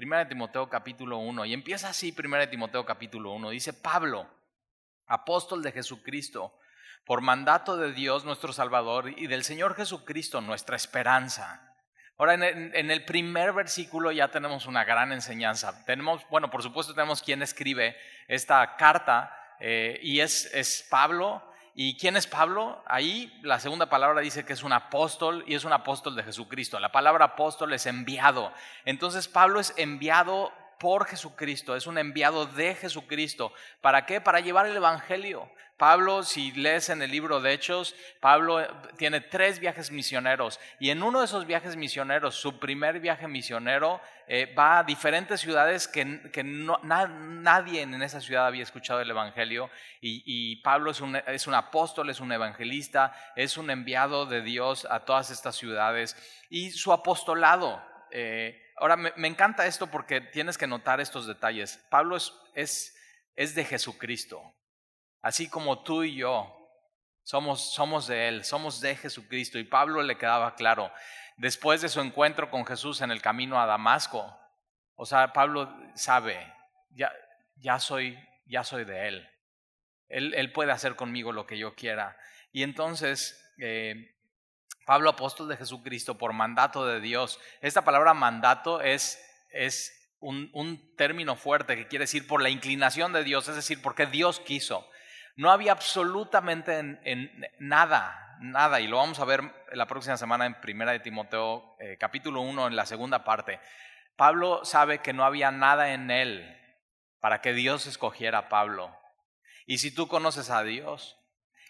Primera de Timoteo capítulo 1. Y empieza así Primera de Timoteo capítulo 1. Dice Pablo, apóstol de Jesucristo, por mandato de Dios nuestro Salvador y del Señor Jesucristo nuestra esperanza. Ahora, en el, primer versículo ya tenemos una gran enseñanza. Tenemos, bueno, por supuesto tenemos quien escribe esta carta eh, y es, es Pablo. ¿Y quién es Pablo? Ahí la segunda palabra dice que es un apóstol y es un apóstol de Jesucristo. La palabra apóstol es enviado. Entonces Pablo es enviado por Jesucristo, es un enviado de Jesucristo. ¿Para qué? Para llevar el Evangelio. Pablo, si lees en el libro de Hechos, Pablo eh, tiene tres viajes misioneros y en uno de esos viajes misioneros, su primer viaje misionero, eh, va a diferentes ciudades que, nadie en esa ciudad había escuchado el Evangelio y, Pablo es un, es un, apóstol, es un evangelista, es un enviado de Dios a todas estas ciudades y su apostolado. Eh, Ahora, me, encanta esto porque tienes que notar estos detalles. Pablo es, es, es de Jesucristo, así como tú y yo somos, somos de Él, somos de Jesucristo. Y Pablo le quedaba claro, después de su encuentro con Jesús en el camino a Damasco, o sea, Pablo sabe, ya, ya, soy, ya soy de Él. él. Él puede hacer conmigo lo que yo quiera. Y entonces eh, Pablo, apóstol de Jesucristo, por mandato de Dios. Esta palabra mandato es, es un, un, término fuerte que quiere decir por la inclinación de Dios, es decir, porque Dios quiso. No había absolutamente en, nada, nada, y lo vamos a ver la próxima semana en Primera de Timoteo, eh, capítulo 1, en la segunda parte. Pablo sabe que no había nada en él para que Dios escogiera a Pablo. Y si tú conoces a Dios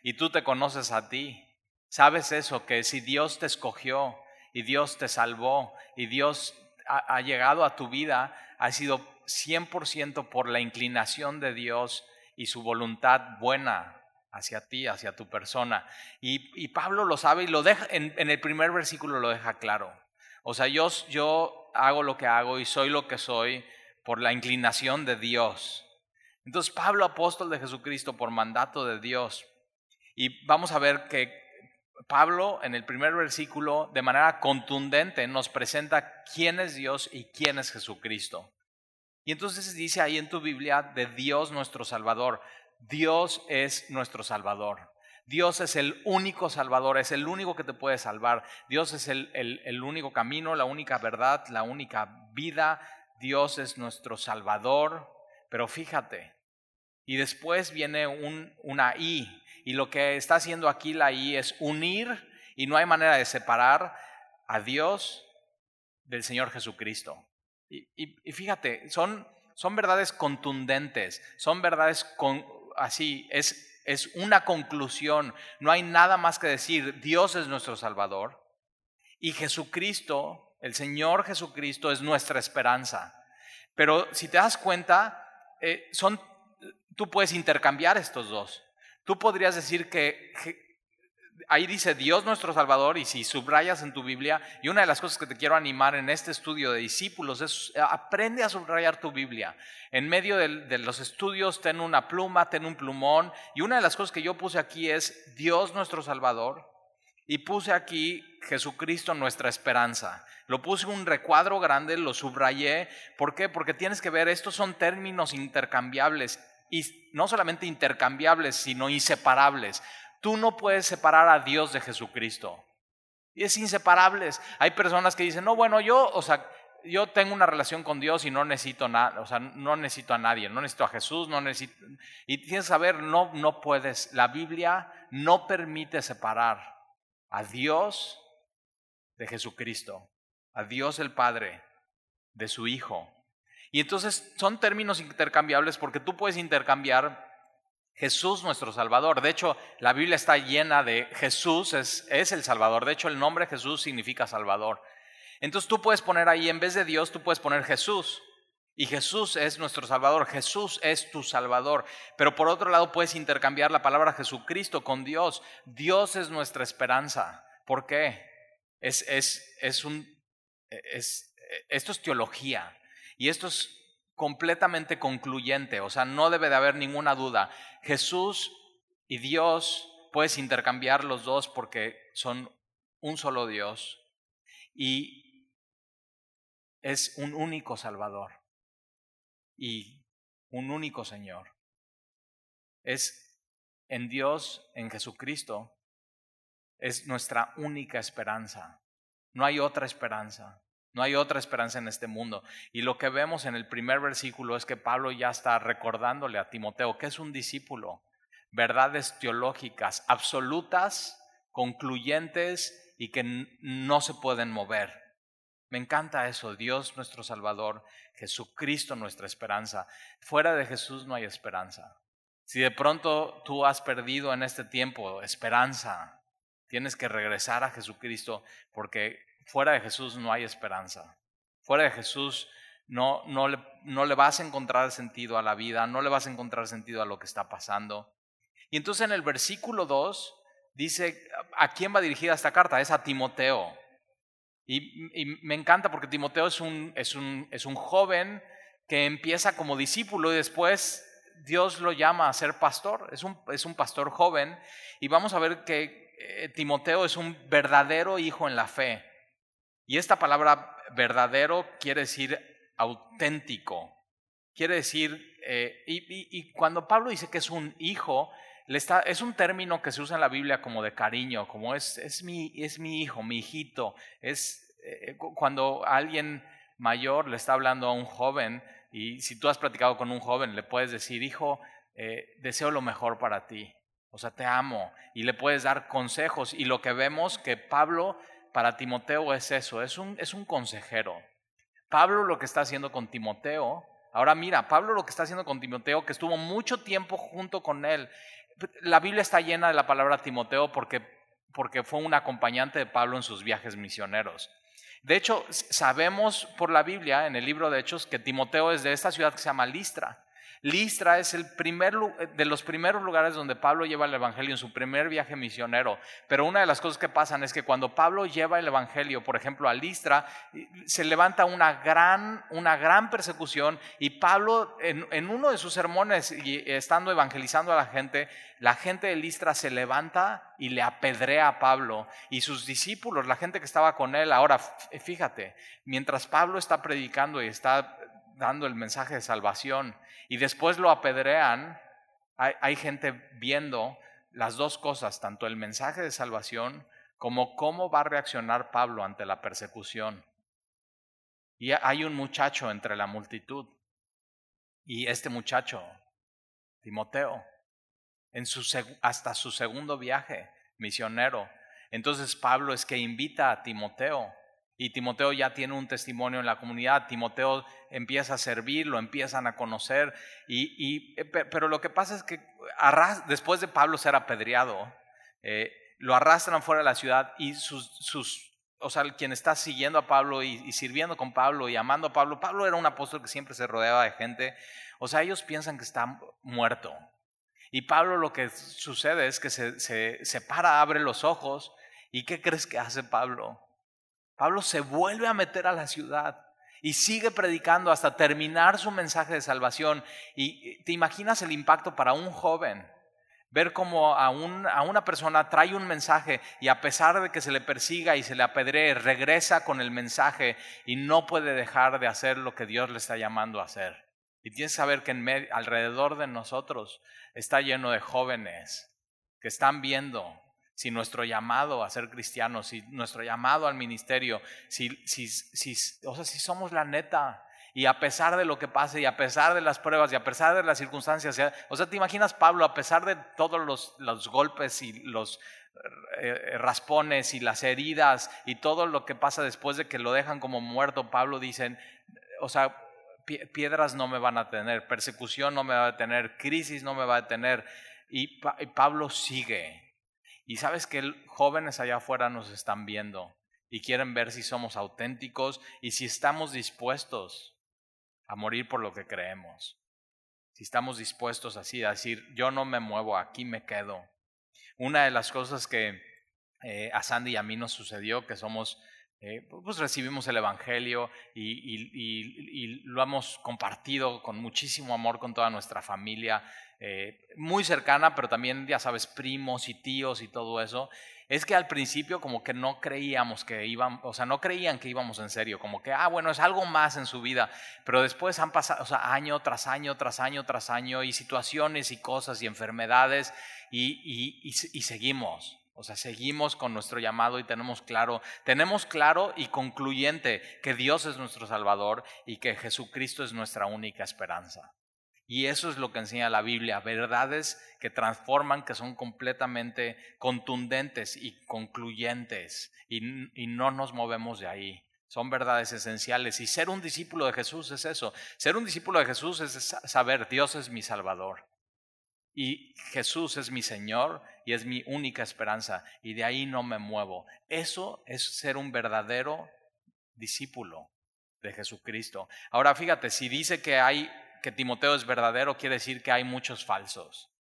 y tú te conoces a ti, ¿Sabes eso? Que si Dios te escogió y Dios te salvó y Dios ha, llegado a tu vida, ha sido 100% por la inclinación de Dios y su voluntad buena hacia ti, hacia tu persona. Y, Pablo lo sabe y lo deja, en, el primer versículo lo deja claro. O sea, yo, yo hago lo que hago y soy lo que soy por la inclinación de Dios. Entonces Pablo, apóstol de Jesucristo, por mandato de Dios. Y vamos a ver que Pablo en el primer versículo de manera contundente nos presenta quién es Dios y quién es Jesucristo. Y entonces dice ahí en tu Biblia de Dios nuestro Salvador. Dios es nuestro Salvador. Dios es el único Salvador, es el único que te puede salvar. Dios es el, el, único camino, la única verdad, la única vida. Dios es nuestro Salvador. Pero fíjate, y después viene un, una I, y lo que está haciendo aquí la I es unir y no hay manera de separar a Dios del Señor Jesucristo. Y, fíjate, son, son verdades contundentes, son verdades con, así, es, es una conclusión, no hay nada más que decir, Dios es nuestro Salvador y Jesucristo, el Señor Jesucristo es nuestra esperanza. Pero si te das cuenta, eh, son, tú puedes intercambiar estos dos. Tú podrías decir que, ahí dice Dios nuestro Salvador y si subrayas en tu Biblia, y una de las cosas que te quiero animar en este estudio de discípulos es aprende a subrayar tu Biblia. En medio de, los estudios ten una pluma, ten un plumón, y una de las cosas que yo puse aquí es Dios nuestro Salvador. Y puse aquí Jesucristo nuestra esperanza. Lo puse un recuadro grande, lo subrayé. ¿Por qué? Porque tienes que ver, estos son términos intercambiables y no solamente intercambiables, sino inseparables. Tú no puedes separar a Dios de Jesucristo. Y es inseparables. Hay personas que dicen, no, bueno, yo, o sea, yo tengo una relación con Dios y no necesito nada, o sea, no necesito a nadie, no necesito a Jesús, no necesito. Y tienes que saber, no, no puedes. La Biblia no permite separar a Dios de Jesucristo, a Dios el Padre de su Hijo. Y entonces son términos intercambiables porque tú puedes intercambiar Jesús nuestro Salvador. De hecho, la Biblia está llena de Jesús es, el Salvador. De hecho, el nombre Jesús significa Salvador. Entonces tú puedes poner ahí, en vez de Dios, tú puedes poner Jesús. Y Jesús es nuestro Salvador, Jesús es tu Salvador. Pero por otro lado puedes intercambiar la palabra Jesucristo con Dios. Dios es nuestra esperanza. ¿Por qué? Es, es, es un, es, esto es teología. Y esto es completamente concluyente, o sea, no debe de haber ninguna duda. Jesús y Dios puedes intercambiar los dos porque son un solo Dios. Y es un único Salvador y un único Señor. Es en Dios, en Jesucristo, es nuestra única esperanza. No hay otra esperanza. No hay otra esperanza en este mundo. Y lo que vemos en el primer versículo es que Pablo ya está recordándole a Timoteo que es un discípulo. Verdades teológicas absolutas, concluyentes y que no se pueden mover. Me encanta eso, Dios nuestro Salvador, Jesucristo nuestra esperanza. Fuera de Jesús no hay esperanza. Si de pronto tú has perdido en este tiempo esperanza, tienes que regresar a Jesucristo porque fuera de Jesús no hay esperanza. Fuera de Jesús no, no, le, no le vas a encontrar sentido a la vida, no le vas a encontrar sentido a lo que está pasando. Y entonces en el versículo 2 dice, ¿a quién va dirigida esta carta? Es a Timoteo. Y, me encanta porque Timoteo es un, es, un, es un joven que empieza como discípulo y después Dios lo llama a ser pastor. Es un, es un pastor joven y vamos a ver que eh, Timoteo es un verdadero hijo en la fe. Y esta palabra verdadero quiere decir auténtico. Quiere decir, eh, y, cuando Pablo dice que es un hijo, es un término que se usa en la Biblia como de cariño, como es, es, mi, es mi hijo, mi hijito. Es eh, cuando alguien mayor le está hablando a un joven, y si tú has platicado con un joven, le puedes decir, hijo, eh, deseo lo mejor para ti. O sea, te amo. Y le puedes dar consejos. Y lo que vemos que Pablo para Timoteo es eso, es un, es un consejero. Pablo lo que está haciendo con Timoteo, ahora mira, Pablo lo que está haciendo con Timoteo, que estuvo mucho tiempo junto con él. La Biblia está llena de la palabra Timoteo porque, porque fue un acompañante de Pablo en sus viajes misioneros. De hecho, sabemos por la Biblia, en el libro de Hechos, que Timoteo es de esta ciudad que se llama Listra. Listra es el primer, eh, de los primeros lugares donde Pablo lleva el Evangelio en su primer viaje misionero. Pero una de las cosas que pasan es que cuando Pablo lleva el Evangelio, por ejemplo, a Listra, se levanta una gran, una gran persecución y Pablo en, uno de sus sermones, estando evangelizando a la gente, la gente de Listra se levanta y le apedrea a Pablo y sus discípulos, la gente que estaba con él. Ahora, fíjate, mientras Pablo está predicando y está dando el mensaje de salvación y después lo apedrean, hay, gente viendo las dos cosas, tanto el mensaje de salvación como cómo va a reaccionar Pablo ante la persecución. Y hay un muchacho entre la multitud. Y este muchacho, Timoteo, hasta su segundo viaje misionero. Entonces Pablo es que invita a Timoteo y Timoteo ya tiene un testimonio en la comunidad, Timoteo empieza a servir, lo empiezan a conocer, y, eh, pero lo que pasa es que después de Pablo ser apedreado, eh, lo arrastran fuera de la ciudad y sus, sus o sea, quien está siguiendo a Pablo y, sirviendo con Pablo y amando a Pablo, Pablo era un apóstol que siempre se rodeaba de gente, o sea, ellos piensan que está muerto. Y Pablo lo que sucede es que se, se, se para, abre los ojos, ¿y qué crees que hace Pablo? Pablo se vuelve a meter a la ciudad y sigue predicando hasta terminar su mensaje de salvación. Y te imaginas el impacto para un joven, ver cómo a, a, una persona trae un mensaje y a pesar de que se le persiga y se le apedree, regresa con el mensaje y no puede dejar de hacer lo que Dios le está llamando a hacer. Y tienes que saber que en alrededor de nosotros está lleno de jóvenes que están viendo si nuestro llamado a ser cristianos, si nuestro llamado al ministerio, si, si, si, o sea, si somos la neta, y a pesar de lo que pase, y a pesar de las pruebas, y a pesar de las circunstancias, o sea, te imaginas Pablo, a pesar de todos los, los golpes y los eh, raspones y las heridas y todo lo que pasa después de que lo dejan como muerto, Pablo dice, o sea, piedras no me van a tener, persecución no me va a tener, crisis no me va a tener, y Pablo sigue, y sabes que jóvenes allá afuera nos están viendo y quieren ver si somos auténticos y si estamos dispuestos a morir por lo que creemos. Si estamos dispuestos así a decir, yo no me muevo, aquí me quedo. Una de las cosas que eh, a Sandy y a mí nos sucedió, que somos, eh, pues recibimos el Evangelio y, lo hemos compartido con muchísimo amor con toda nuestra familia. Eh, muy cercana, pero también, ya sabes, primos y tíos y todo eso. es que al principio como que no creíamos que íbamos, o sea, no creían que íbamos en serio, como que, ah, bueno, es algo más en su vida, pero después han pasado, o sea, año tras año, tras año, tras año, y situaciones y cosas y enfermedades, y, y, seguimos. O sea, seguimos con nuestro llamado y tenemos claro, tenemos claro y concluyente que Dios es nuestro Salvador y que Jesucristo es nuestra única esperanza. Y eso es lo que enseña la Biblia, verdades que transforman, que son completamente contundentes y concluyentes, y, y, no nos movemos de ahí. Son verdades esenciales. Y ser un discípulo de Jesús es eso. Ser un discípulo de Jesús es saber, Dios es mi Salvador. Y Jesús es mi Señor y es mi única esperanza. Y de ahí no me muevo. Eso es ser un verdadero discípulo de Jesucristo. Ahora fíjate, si dice que hay que Timoteo es verdadero quiere decir que hay muchos falsos.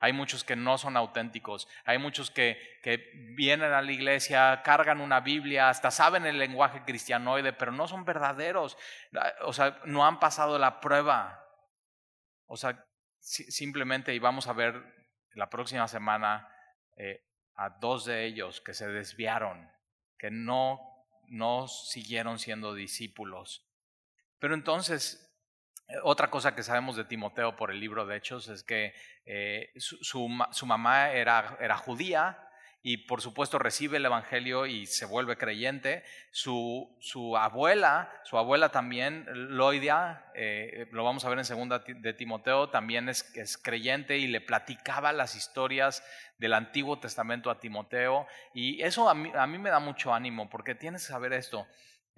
Hay muchos que no son auténticos. Hay muchos que, que, vienen a la iglesia, cargan una Biblia, hasta saben el lenguaje cristianoide, pero no son verdaderos. O sea, no han pasado la prueba. O sea, simplemente, y vamos a ver la próxima semana eh, a dos de ellos que se desviaron, que no, no siguieron siendo discípulos. Pero entonces, otra cosa que sabemos de Timoteo por el libro de Hechos es que eh, su, mamá era, judía y por supuesto recibe el Evangelio y se vuelve creyente. Su, abuela, su abuela también, Loidia, eh, lo vamos a ver en segunda de Timoteo, también es, creyente y le platicaba las historias del Antiguo Testamento a Timoteo. Y eso a mí me da mucho ánimo porque tienes que saber esto.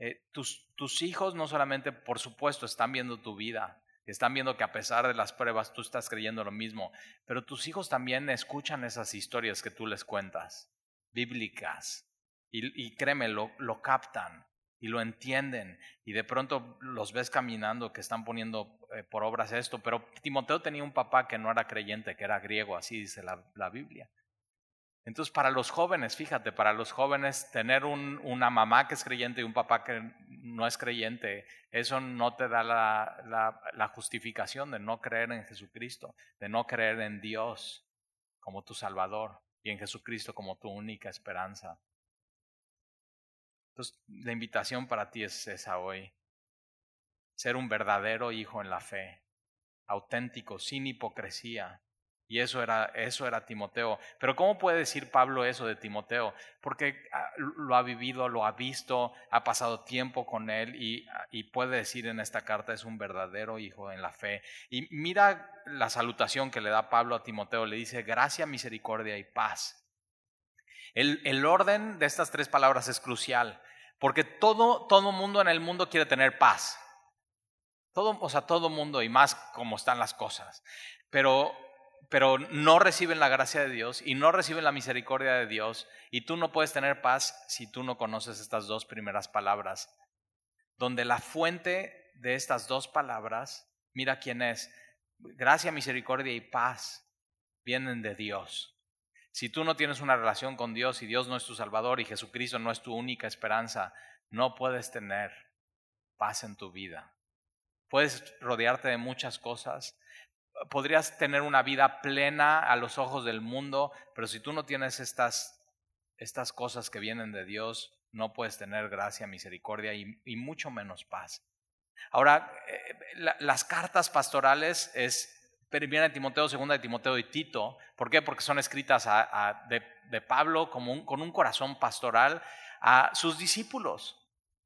Eh, tus, tus hijos no solamente, por supuesto, están viendo tu vida, están viendo que a pesar de las pruebas tú estás creyendo lo mismo, pero tus hijos también escuchan esas historias que tú les cuentas, bíblicas, y, y créeme, lo, lo captan y lo entienden y de pronto los ves caminando que están poniendo eh, por obras esto, pero Timoteo tenía un papá que no era creyente, que era griego, así dice la, la Biblia. Entonces, para los jóvenes, fíjate, para los jóvenes, tener un, una mamá que es creyente y un papá que no es creyente, eso no te da la, la, la, justificación de no creer en Jesucristo, de no creer en Dios como tu Salvador y en Jesucristo como tu única esperanza. Entonces, la invitación para ti es esa hoy. Ser un verdadero hijo en la fe, auténtico, sin hipocresía, y eso era, eso era Timoteo. Pero ¿cómo puede decir Pablo eso de Timoteo? Porque ah, lo ha vivido, lo ha visto, ha pasado tiempo con él y, ah, y puede decir en esta carta es un verdadero hijo en la fe. Y mira la salutación que le da Pablo a Timoteo. Le dice gracia, misericordia y paz. El, el orden de estas tres palabras es crucial. Porque todo, todo mundo en el mundo quiere tener paz. Todo, o sea, todo mundo y más como están las cosas. Pero pero no reciben la gracia de Dios y no reciben la misericordia de Dios y tú no puedes tener paz si tú no conoces estas dos primeras palabras, donde la fuente de estas dos palabras, mira quién es, gracia, misericordia y paz vienen de Dios. Si tú no tienes una relación con Dios y Dios no es tu Salvador y Jesucristo no es tu única esperanza, no puedes tener paz en tu vida. Puedes rodearte de muchas cosas, podrías tener una vida plena a los ojos del mundo, pero si tú no tienes estas, estas cosas que vienen de Dios, no puedes tener gracia, misericordia y, mucho menos paz. Ahora, eh, las cartas pastorales es Primera de Timoteo, Segunda de Timoteo y Tito. ¿Por qué? Porque son escritas de, Pablo con un corazón pastoral a sus discípulos,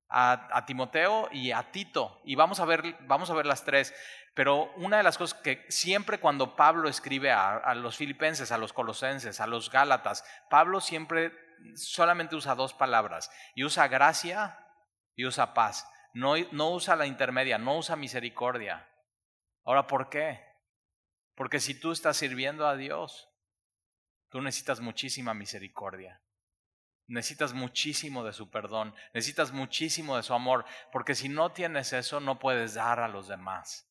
a, a, Timoteo y a Tito. Y vamos a ver, vamos a ver las tres. Pero una de las cosas que siempre cuando Pablo escribe a, los filipenses, a los colosenses, a los gálatas, Pablo siempre solamente usa dos palabras y usa gracia y usa paz. No, no usa la intermedia, no usa misericordia. Ahora, ¿por qué? Porque si tú estás sirviendo a Dios, tú necesitas muchísima misericordia. Necesitas muchísimo de su perdón, necesitas muchísimo de su amor, porque si no tienes eso, no puedes dar a los demás.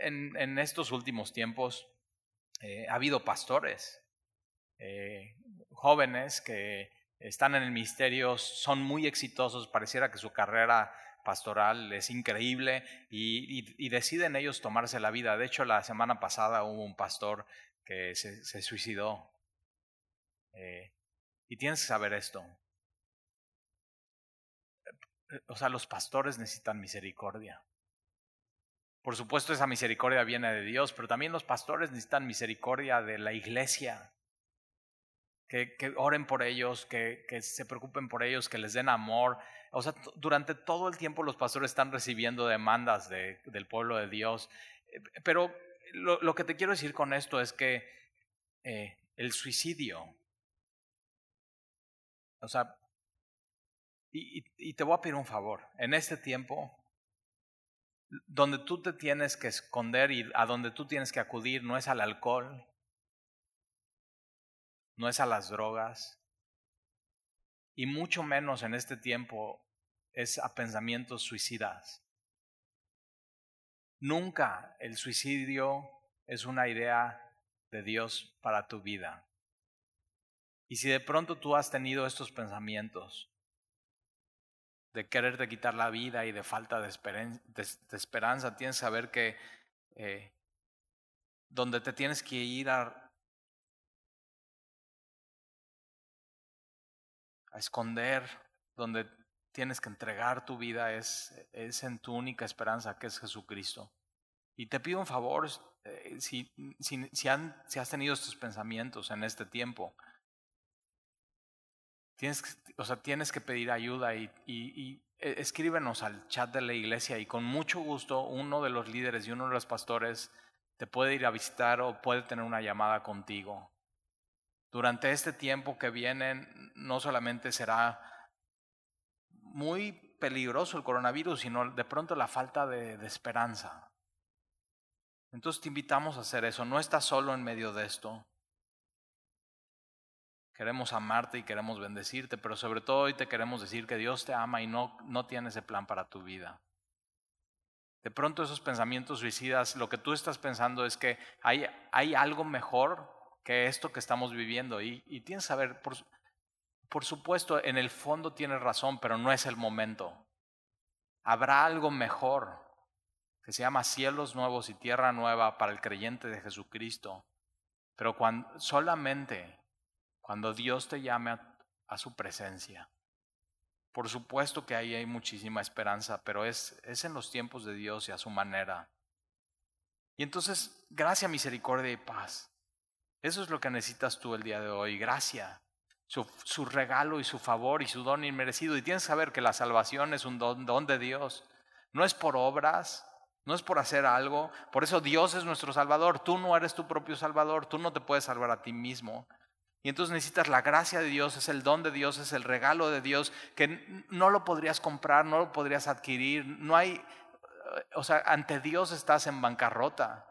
En, en estos últimos tiempos eh, ha habido pastores, eh, jóvenes que están en el ministerio, son muy exitosos, pareciera que su carrera pastoral es increíble y, deciden ellos tomarse la vida. De hecho, la semana pasada hubo un pastor que se suicidó Eh, y tienes que saber esto. O sea, los pastores necesitan misericordia. Por supuesto, esa misericordia viene de Dios, pero también los pastores necesitan misericordia de la iglesia. Que, oren por ellos, que, que, se preocupen por ellos, que les den amor. O sea, durante todo el tiempo los pastores están recibiendo demandas de, del pueblo de Dios. Eh, pero lo, lo, que te quiero decir con esto es que eh, el suicidio, o sea, y, te voy a pedir un favor, en este tiempo, donde tú te tienes que esconder y a donde tú tienes que acudir no es al alcohol, no es a las drogas, y mucho menos en este tiempo es a pensamientos suicidas. Nunca el suicidio es una idea de Dios para tu vida. Y si de pronto tú has tenido estos pensamientos de quererte quitar la vida y de falta de, esperanza, tienes que saber que eh, donde te tienes que ir a, esconder, donde tienes que entregar tu vida es, es en tu única esperanza, que es Jesucristo. Y te pido un favor, eh, si, si, han, si has tenido estos pensamientos en este tiempo, tienes, o sea, tienes que pedir ayuda y, y, y, e, escríbenos al chat de la iglesia y con mucho gusto uno de los líderes y uno de los pastores te puede ir a visitar o puede tener una llamada contigo. Durante este tiempo que viene no solamente será muy peligroso el coronavirus, sino de pronto la falta de, de esperanza. Entonces te invitamos a hacer eso. No estás solo en medio de esto. Queremos amarte y queremos bendecirte, pero sobre todo hoy te queremos decir que Dios te ama y no, no tiene ese plan para tu vida. De pronto esos pensamientos suicidas, lo que tú estás pensando es que hay, hay algo mejor que esto que estamos viviendo y, tienes que saber, por, por supuesto, en el fondo tienes razón, pero no es el momento. Habrá algo mejor que se llama cielos nuevos y tierra nueva para el creyente de Jesucristo. Pero cuando, solamente cuando Dios te llame a, su presencia. Por supuesto que ahí hay muchísima esperanza, pero es, es en los tiempos de Dios y a su manera. Y entonces, gracia, misericordia y paz. Eso es lo que necesitas tú el día de hoy, gracia. Su, regalo y su favor y su don inmerecido. Y tienes que saber que la salvación es un don de Dios. No es por obras, no es por hacer algo. Por eso Dios es nuestro Salvador. Tú no eres tu propio Salvador. Tú no te puedes salvar a ti mismo. Y entonces necesitas la gracia de Dios, es el don de Dios, es el regalo de Dios, que no lo podrías comprar, no lo podrías adquirir. No hay, o sea, ante Dios estás en bancarrota.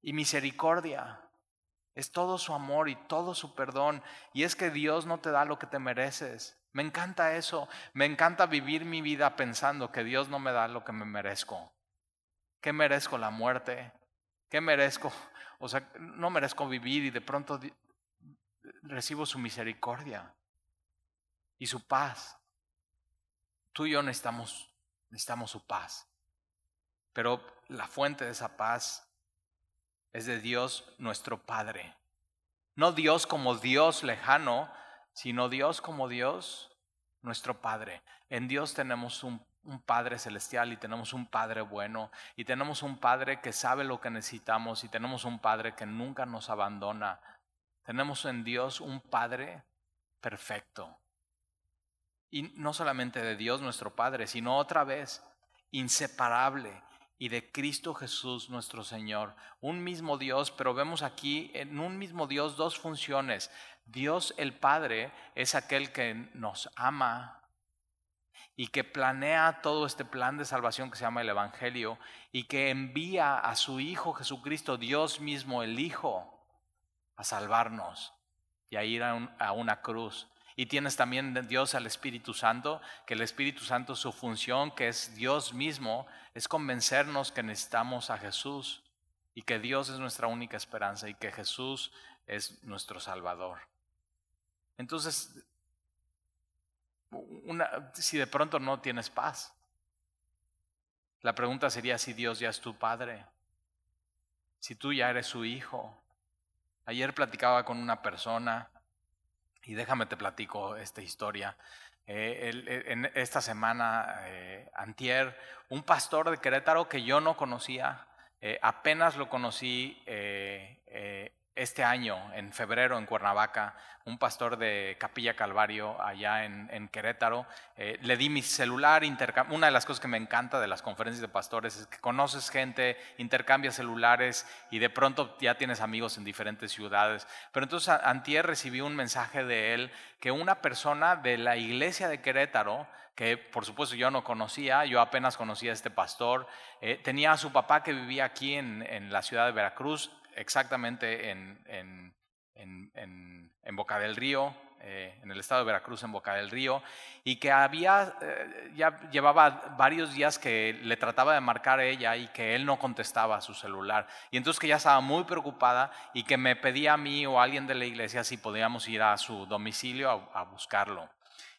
Y misericordia. Es todo su amor y todo su perdón. Y es que Dios no te da lo que te mereces. Me encanta eso. Me encanta vivir mi vida pensando que Dios no me da lo que me merezco. ¿Qué merezco la muerte? ¿Qué merezco? O sea, no merezco vivir y de pronto recibo su misericordia y su paz. Tú y yo necesitamos, necesitamos su paz. Pero la fuente de esa paz es de Dios nuestro Padre. No Dios como Dios lejano, sino Dios como Dios nuestro Padre. En Dios tenemos un un Padre celestial y tenemos un Padre bueno y tenemos un Padre que sabe lo que necesitamos y tenemos un Padre que nunca nos abandona. Tenemos en Dios un Padre perfecto. Y no solamente de Dios nuestro Padre, sino otra vez inseparable y de Cristo Jesús nuestro Señor. Un mismo Dios, pero vemos aquí en un mismo Dios dos funciones. Dios el Padre es aquel que nos ama y que planea todo este plan de salvación que se llama el Evangelio y que envía a su Hijo Jesucristo, Dios mismo, el Hijo, a salvarnos y a ir a, una cruz. Y tienes también Dios al Espíritu Santo, que el Espíritu Santo su función, que es Dios mismo, es convencernos que necesitamos a Jesús y que Dios es nuestra única esperanza y que Jesús es nuestro Salvador. Entonces, si de pronto no tienes paz. La pregunta sería si Dios ya es tu padre, si tú ya eres su hijo. Ayer platicaba con una persona Y déjame te platico esta historia. Eh, en esta semana, eh, antier, un pastor de Querétaro que yo no conocía, eh, apenas lo conocí este año, en febrero, en Cuernavaca, un pastor de Capilla Calvario, allá en, Querétaro, eh, le di mi celular, una de las cosas que me encanta de las conferencias de pastores es que conoces gente, intercambias celulares y de pronto ya tienes amigos en diferentes ciudades. Pero entonces antier recibí un mensaje de él que una persona de la iglesia de Querétaro, que por supuesto yo no conocía, yo apenas conocía a este pastor, eh, tenía a su papá que vivía aquí en, en la ciudad de Veracruz, exactamente en, en, en, en Boca del Río, eh, en el estado de Veracruz, en Boca del Río, y que había, eh, ya llevaba varios días que le trataba de marcar ella y que él no contestaba a su celular. Y entonces que ya estaba muy preocupada y que me pedía a mí o a alguien de la iglesia si podíamos ir a su domicilio a, buscarlo.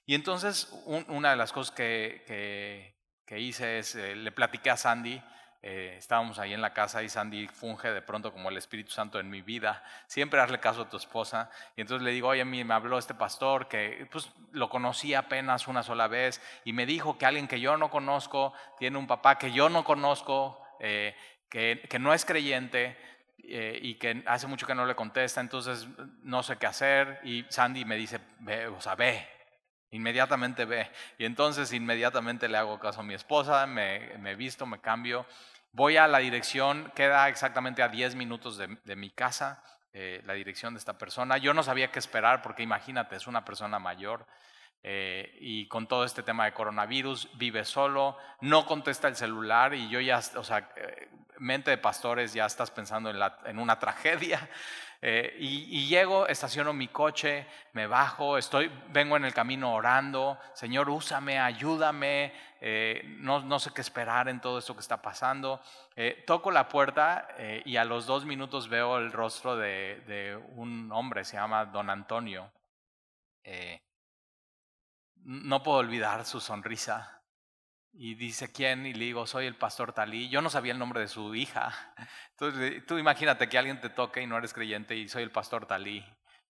Y entonces una de las cosas que, que, que hice es, eh, le platiqué a Sandy, eh, estábamos ahí en la casa y Sandy funge de pronto como el Espíritu Santo en mi vida. Siempre hazle caso a tu esposa. Y entonces le digo, oye, a mí me habló este pastor que pues lo conocí apenas una sola vez y me dijo que alguien que yo no conozco tiene un papá que yo no conozco, eh, que, que, no es creyente. Eh, y que hace mucho que no le contesta, entonces no sé qué hacer. Y Sandy me dice, ve, o sea, ve, Inmediatamente ve. Y entonces inmediatamente le hago caso a mi esposa, me, me visto, me cambio. Voy a la dirección, queda exactamente a 10 minutos de, de mi casa, eh, la dirección de esta persona. Yo no sabía qué esperar porque imagínate, es una persona mayor. Eh, y con todo este tema de coronavirus, vive solo, no contesta el celular y yo ya, o sea, eh, mente de pastores, ya estás pensando en, la, en una tragedia. Eh, y, llego, estaciono mi coche, me bajo, estoy, vengo en el camino orando, Señor, úsame, ayúdame, eh, no, no, sé qué esperar en todo esto que está pasando. Eh, toco la puerta y a los dos minutos veo el rostro de, de un hombre, se llama Don Antonio. no puedo olvidar su sonrisa. Y dice, ¿quién? Y le digo, soy el pastor Talí. Yo no sabía el nombre de su hija. Entonces, tú imagínate que alguien te toque y no eres creyente y soy el pastor Talí.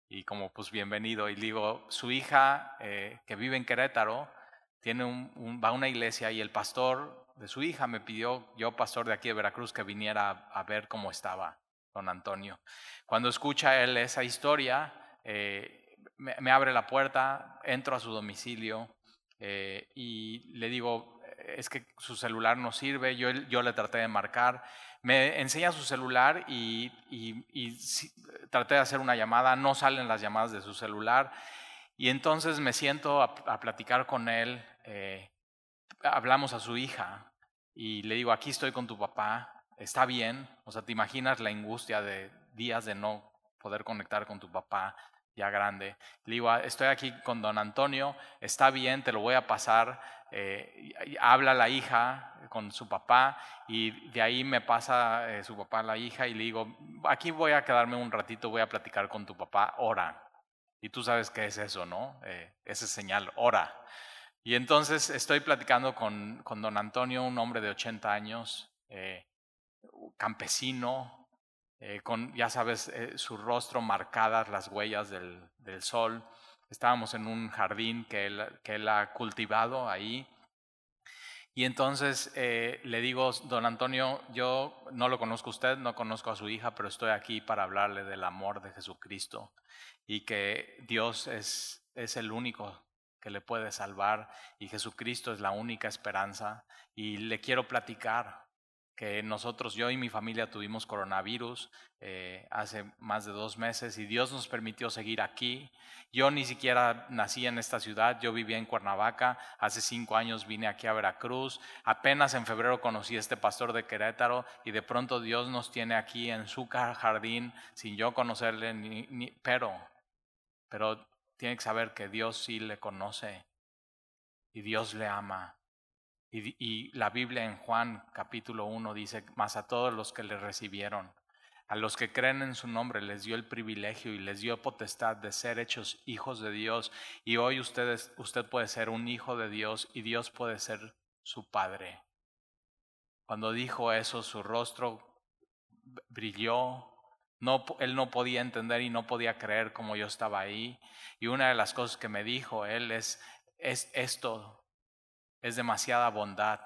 Y como, pues, bienvenido. Y le digo, su hija, eh, que vive en Querétaro, tiene un, va a una iglesia y el pastor de su hija me pidió, yo pastor de aquí de Veracruz, que viniera a, ver cómo estaba don Antonio. Cuando escucha él esa historia, eh, me, abre la puerta, entro a su domicilio eh, y le digo, es que su celular no sirve, yo, yo le traté de marcar, me enseña su celular y, y, traté de hacer una llamada, no salen las llamadas de su celular y entonces me siento a, platicar con él, eh, hablamos a su hija y le digo, aquí estoy con tu papá, está bien, o sea, te imaginas la angustia de días de no poder conectar con tu papá ya grande. Le digo, estoy aquí con don Antonio, está bien, te lo voy a pasar, eh, habla la hija con su papá y de ahí me pasa eh, su papá a la hija y le digo, aquí voy a quedarme un ratito, voy a platicar con tu papá, ora. Y tú sabes qué es eso, ¿no? Eh, ese señal, ora. Y entonces estoy platicando con, con don Antonio, un hombre de 80 años, eh, con, ya sabes, su rostro marcadas las huellas del, del sol. Estábamos en un jardín que él, que él ha cultivado ahí. Y entonces eh, le digo, don Antonio, yo no lo conozco a usted, no conozco a su hija, pero estoy aquí para hablarle del amor de Jesucristo y que Dios es, es el único que le puede salvar y Jesucristo es la única esperanza. Y le quiero platicar que nosotros, yo y mi familia tuvimos coronavirus eh, hace más de dos meses y Dios nos permitió seguir aquí. Yo ni siquiera nací en esta ciudad, yo vivía en Cuernavaca, hace cinco años vine aquí a Veracruz, apenas en febrero conocí a este pastor de Querétaro y de pronto Dios nos tiene aquí en su jardín sin yo conocerle, pero, pero tiene que saber que Dios sí le conoce y Dios le ama y, la Biblia en Juan capítulo 1 dice, más a todos los que le recibieron, a los que creen en su nombre les dio el privilegio y les dio potestad de ser hechos hijos de Dios. Y hoy ustedes, usted puede ser un hijo de Dios y Dios puede ser su padre. Cuando dijo eso, su rostro brilló, él no podía entender y no podía creer como yo estaba ahí. Y una de las cosas que me dijo él es, es esto, es demasiada bondad.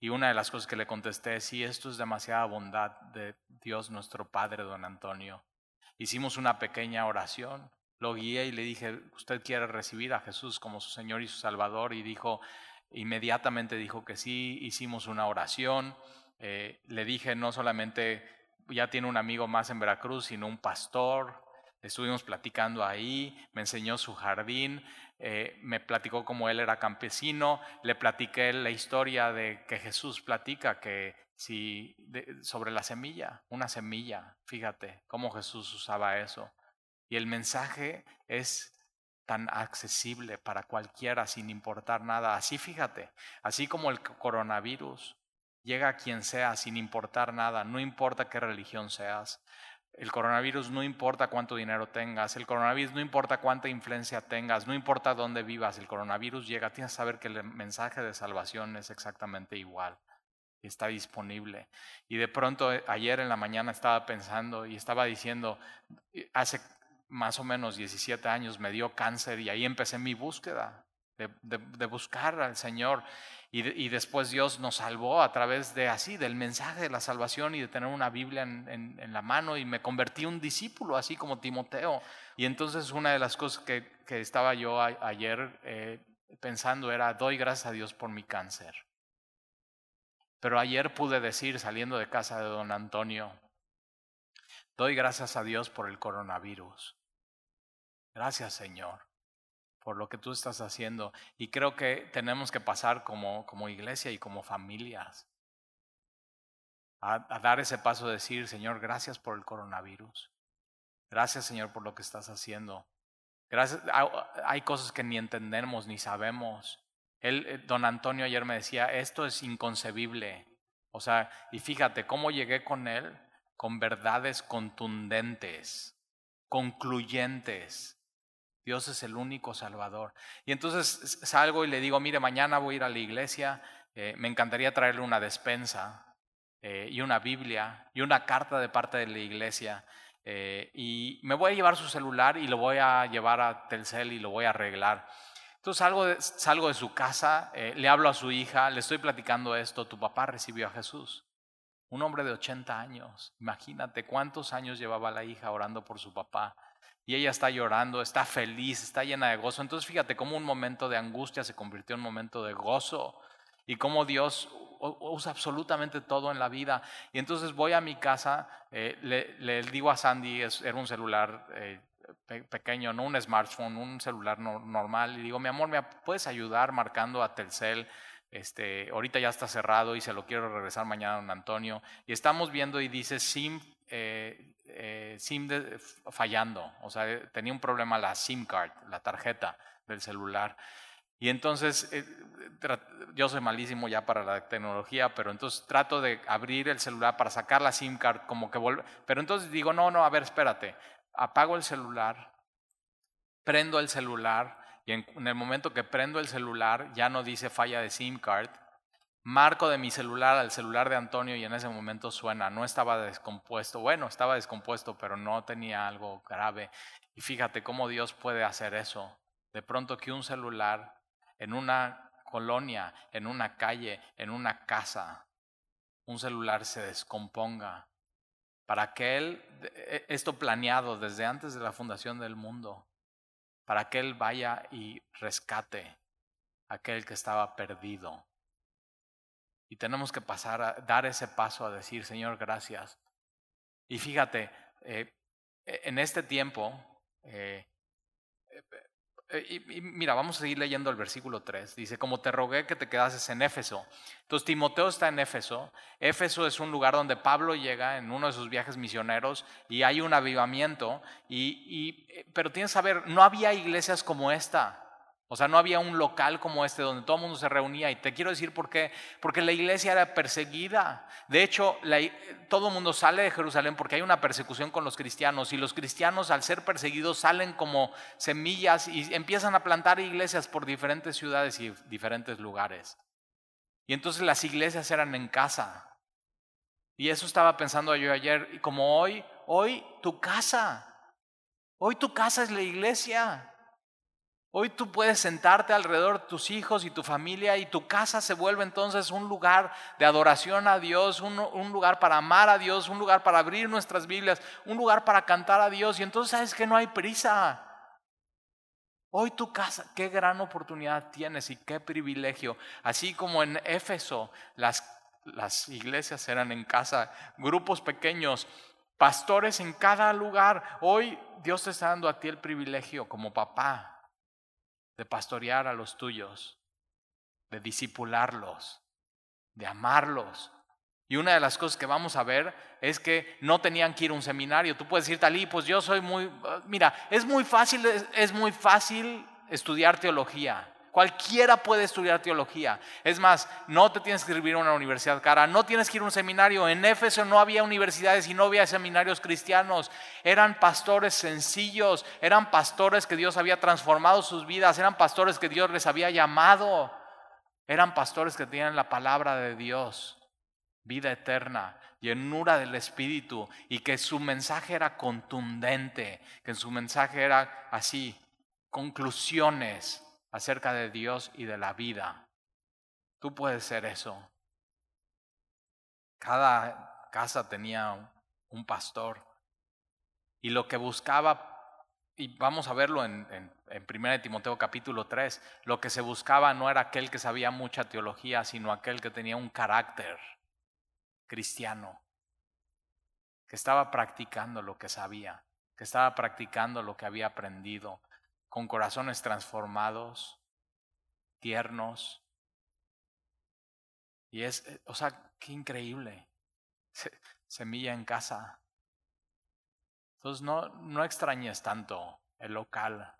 Y una de las cosas que le contesté, sí, esto es demasiada bondad de Dios nuestro Padre, don Antonio. Hicimos una pequeña oración, lo guié y le dije, ¿usted quiere recibir a Jesús como su Señor y su Salvador? Y dijo, inmediatamente dijo que sí, hicimos una oración. Eh, le dije, no solamente ya tiene un amigo más en Veracruz, sino un pastor. Estuvimos platicando ahí, me enseñó su jardín, eh, me platicó cómo él era campesino, le platiqué la historia de que Jesús platica que si sobre la semilla, una semilla, fíjate cómo Jesús usaba eso. Y el mensaje es tan accesible para cualquiera sin importar nada. Así fíjate, así como el coronavirus llega a quien sea sin importar nada, no importa qué religión seas, el coronavirus no importa cuánto dinero tengas, el coronavirus no importa cuánta influencia tengas, no importa dónde vivas, el coronavirus llega, tienes que saber que el mensaje de salvación es exactamente igual, está disponible. Y de pronto eh, ayer en la mañana estaba pensando y estaba diciendo, hace más o menos 17 años me dio cáncer y ahí empecé mi búsqueda de, de buscar al Señor. Y, después Dios nos salvó a través de así, del mensaje de la salvación y de tener una Biblia en, la mano y me convertí en un discípulo, así como Timoteo. Y entonces una de las cosas que, estaba yo ayer eh, pensando era, doy gracias a Dios por mi cáncer. Pero ayer pude decir, saliendo de casa de don Antonio, doy gracias a Dios por el coronavirus. Gracias Señor por lo que tú estás haciendo. Y creo que tenemos que pasar como, como iglesia y como familias a, dar ese paso de decir, Señor, gracias por el coronavirus. Gracias, Señor, por lo que estás haciendo. Gracias. Hay cosas que ni entendemos ni sabemos. Él, eh, don Antonio ayer me decía, esto es inconcebible. O sea, y fíjate cómo llegué con él con verdades contundentes, concluyentes. Dios es el único Salvador. Y entonces salgo y le digo, mire, mañana voy a ir a la iglesia, eh, me encantaría traerle una despensa eh, y una Biblia y una carta de parte de la iglesia. Eh, y me voy a llevar su celular y lo voy a llevar a Telcel y lo voy a arreglar. Entonces salgo de, salgo de su casa, le hablo a su hija, le estoy platicando esto, tu papá recibió a Jesús. Un hombre de 80 años, imagínate cuántos años llevaba la hija orando por su papá y ella está llorando, está feliz, está llena de gozo. Entonces fíjate cómo un momento de angustia se convirtió en un momento de gozo y cómo Dios usa absolutamente todo en la vida. Y entonces voy a mi casa, eh, le, digo a Sandy, era un celular eh, pequeño, no un smartphone, un celular normal, y digo, mi amor, ¿me puedes ayudar marcando a Telcel? Este, ahorita ya está cerrado y se lo quiero regresar mañana a don Antonio. Y estamos viendo y dice SIM eh, eh, SIM fallando, o sea, tenía un problema la SIM card, la tarjeta del celular. Y entonces, eh, yo soy malísimo ya para la tecnología, pero entonces trato de abrir el celular para sacar la SIM card, como que vuelve. Pero entonces digo, no, no, a ver, espérate. Apago el celular, prendo el celular, y en el momento que prendo el celular ya no dice falla de SIM card, marco de mi celular al celular de Antonio y en ese momento suena, no estaba descompuesto, bueno, estaba descompuesto, pero no tenía algo grave. Y fíjate cómo Dios puede hacer eso. De pronto que un celular en una colonia, en una calle, en una casa, un celular se descomponga. Para que Él, e, esto planeado desde antes de la fundación del mundo, para que Él vaya y rescate a aquel que estaba perdido y tenemos que pasar a dar ese paso a decir, Señor, gracias. Y fíjate, eh, e, en este tiempo, eh, eh, y, mira, vamos a seguir leyendo el versículo 3. Dice, como te rogué que te quedases en Éfeso. Entonces, Timoteo está en Éfeso. Éfeso es un lugar donde Pablo llega en uno de sus viajes misioneros y hay un avivamiento. Y, pero tienes que saber, no había iglesias como esta. O sea, no había un local como este donde todo el mundo se reunía. Y te quiero decir por qué. Porque la iglesia era perseguida. De hecho, todo el mundo sale de Jerusalén porque hay una persecución con los cristianos. Y los cristianos, al ser perseguidos, salen como semillas y empiezan a plantar iglesias por diferentes ciudades y diferentes lugares. Y entonces las iglesias eran en casa. Y eso estaba pensando yo ayer. Y como hoy hoy tu casa. Hoy tu casa es la iglesia. Hoy tú puedes sentarte alrededor de tus hijos y tu familia y tu casa se vuelve entonces un lugar de adoración a Dios, un, lugar para amar a Dios, un lugar para abrir nuestras Biblias, un lugar para cantar a Dios. Y entonces sabes que no hay prisa. Hoy tu casa, qué gran oportunidad tienes y qué privilegio. Así como en Éfeso las, las iglesias eran en casa, grupos pequeños, pastores en cada lugar. Hoy Dios te está dando a ti el privilegio como papá de pastorear a los tuyos, de disipularlos, de amarlos. Y una de las cosas que vamos a ver es que no tenían que ir a un seminario. Tú puedes decir, Talí, pues yo soy muy... Mira, es muy fácil, es muy fácil estudiar teología. Cualquiera puede estudiar teología. Es más, no te tienes que escribir a una universidad cara, no tienes que ir a un seminario. En Éfeso no había universidades y no había seminarios cristianos. Eran pastores sencillos, eran pastores que Dios había transformado sus vidas, eran pastores que Dios les había llamado. Eran pastores que tenían la palabra de Dios, vida eterna, llenura del Espíritu y que su mensaje era contundente, que su mensaje era así, conclusiones acerca de Dios y de la vida. Tú puedes ser eso. Cada casa tenía un pastor y lo que buscaba, y vamos a verlo en, en, en 1 Timoteo capítulo 3, lo que se buscaba no era aquel que sabía mucha teología, sino aquel que tenía un carácter cristiano, que estaba practicando lo que sabía, que estaba practicando lo que había aprendido, con corazones transformados, tiernos. Y es, eh, o sea, qué increíble. Semilla en casa. Entonces no, no extrañes tanto el local.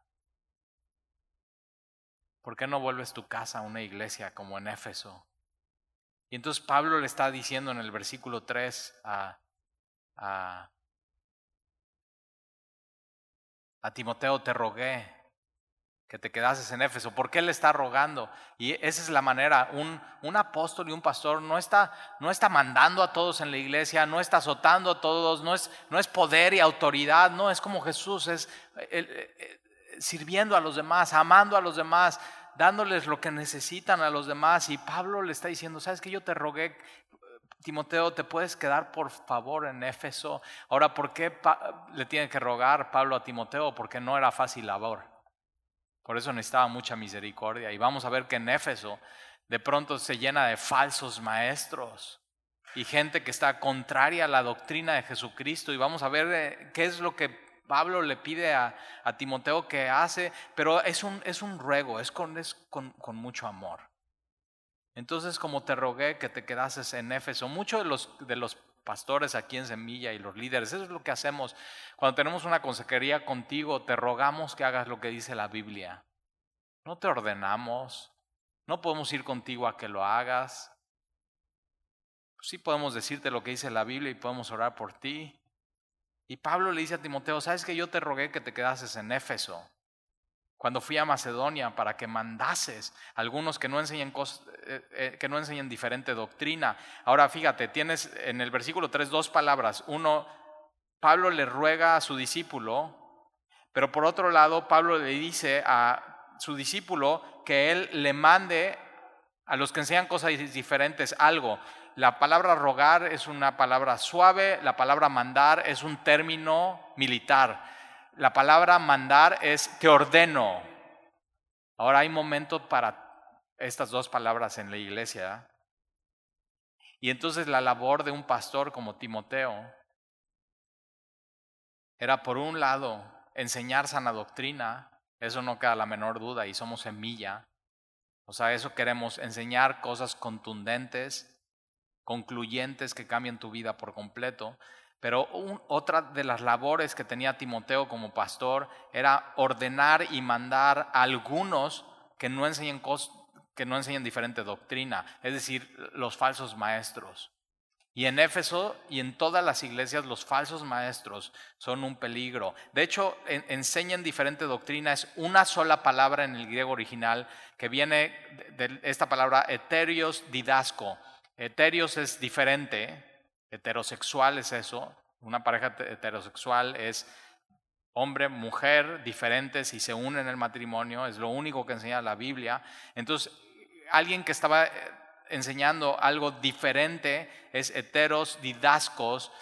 ¿Por qué no vuelves tu casa a una iglesia como en Éfeso? Y entonces Pablo le está diciendo en el versículo 3 a, a, a Timoteo, te rogué que te quedases en Éfeso. ¿Por qué le está rogando? Y esa es la manera. Un, un apóstol y un pastor no está, no está mandando a todos en la iglesia, no está azotando a todos, no es, no es poder y autoridad, no es como Jesús, es eh, eh, sirviendo a los demás, amando a los demás, dándoles lo que necesitan a los demás. Y Pablo le está diciendo, ¿sabes que yo te rogué? Timoteo, ¿te puedes quedar por favor en Éfeso? Ahora, ¿por qué le tiene que rogar Pablo a Timoteo? Porque no era fácil labor. Por eso necesitaba mucha misericordia. Y vamos a ver que en Éfeso de pronto se llena de falsos maestros y gente que está contraria a la doctrina de Jesucristo. Y vamos a ver eh, qué es lo que Pablo le pide a, Timoteo que hace, pero es un, es un ruego, es, con, es con, con mucho amor. Entonces, como te rogué que te quedases en Éfeso, muchos de los, de los pastores aquí en Semilla y los líderes. Eso es lo que hacemos. Cuando tenemos una consejería contigo, te rogamos que hagas lo que dice la Biblia. No te ordenamos. No podemos ir contigo a que lo hagas. Sí podemos decirte lo que dice la Biblia y podemos orar por ti. Y Pablo le dice a Timoteo, ¿sabes que yo te rogué que te quedases en Éfeso? Cuando fui a Macedonia para que mandases algunos que no enseñen eh, eh, que no enseñen diferente doctrina. Ahora fíjate, tienes en el versículo 3 dos palabras. Uno, Pablo le ruega a su discípulo, pero por otro lado, Pablo le dice a su discípulo que él le mande a los que enseñan cosas diferentes algo. La palabra rogar es una palabra suave, la palabra mandar es un término militar. La palabra mandar es te ordeno. Ahora hay momentos para estas dos palabras en la iglesia. Y entonces la labor de un pastor como Timoteo era por un lado enseñar sana doctrina, eso no queda la menor duda y somos semilla. O sea, eso queremos enseñar cosas contundentes, concluyentes que cambien tu vida por completo. Pero otra de las labores que tenía Timoteo como pastor era ordenar y mandar a algunos que no enseñen que no enseñan diferente doctrina, es decir, los falsos maestros. Y en Éfeso y en todas las iglesias los falsos maestros son un peligro. De hecho, enseñan diferente doctrina, es una sola palabra en el griego original que viene de esta palabra eterios didasco. Eterios es diferente, heterosexual es eso, Una pareja heterosexual es hombre, mujer, diferentes y se unen en el matrimonio, es lo único que enseña la Biblia. Entonces, alguien que estaba eh, enseñando algo diferente es heteros, didascos,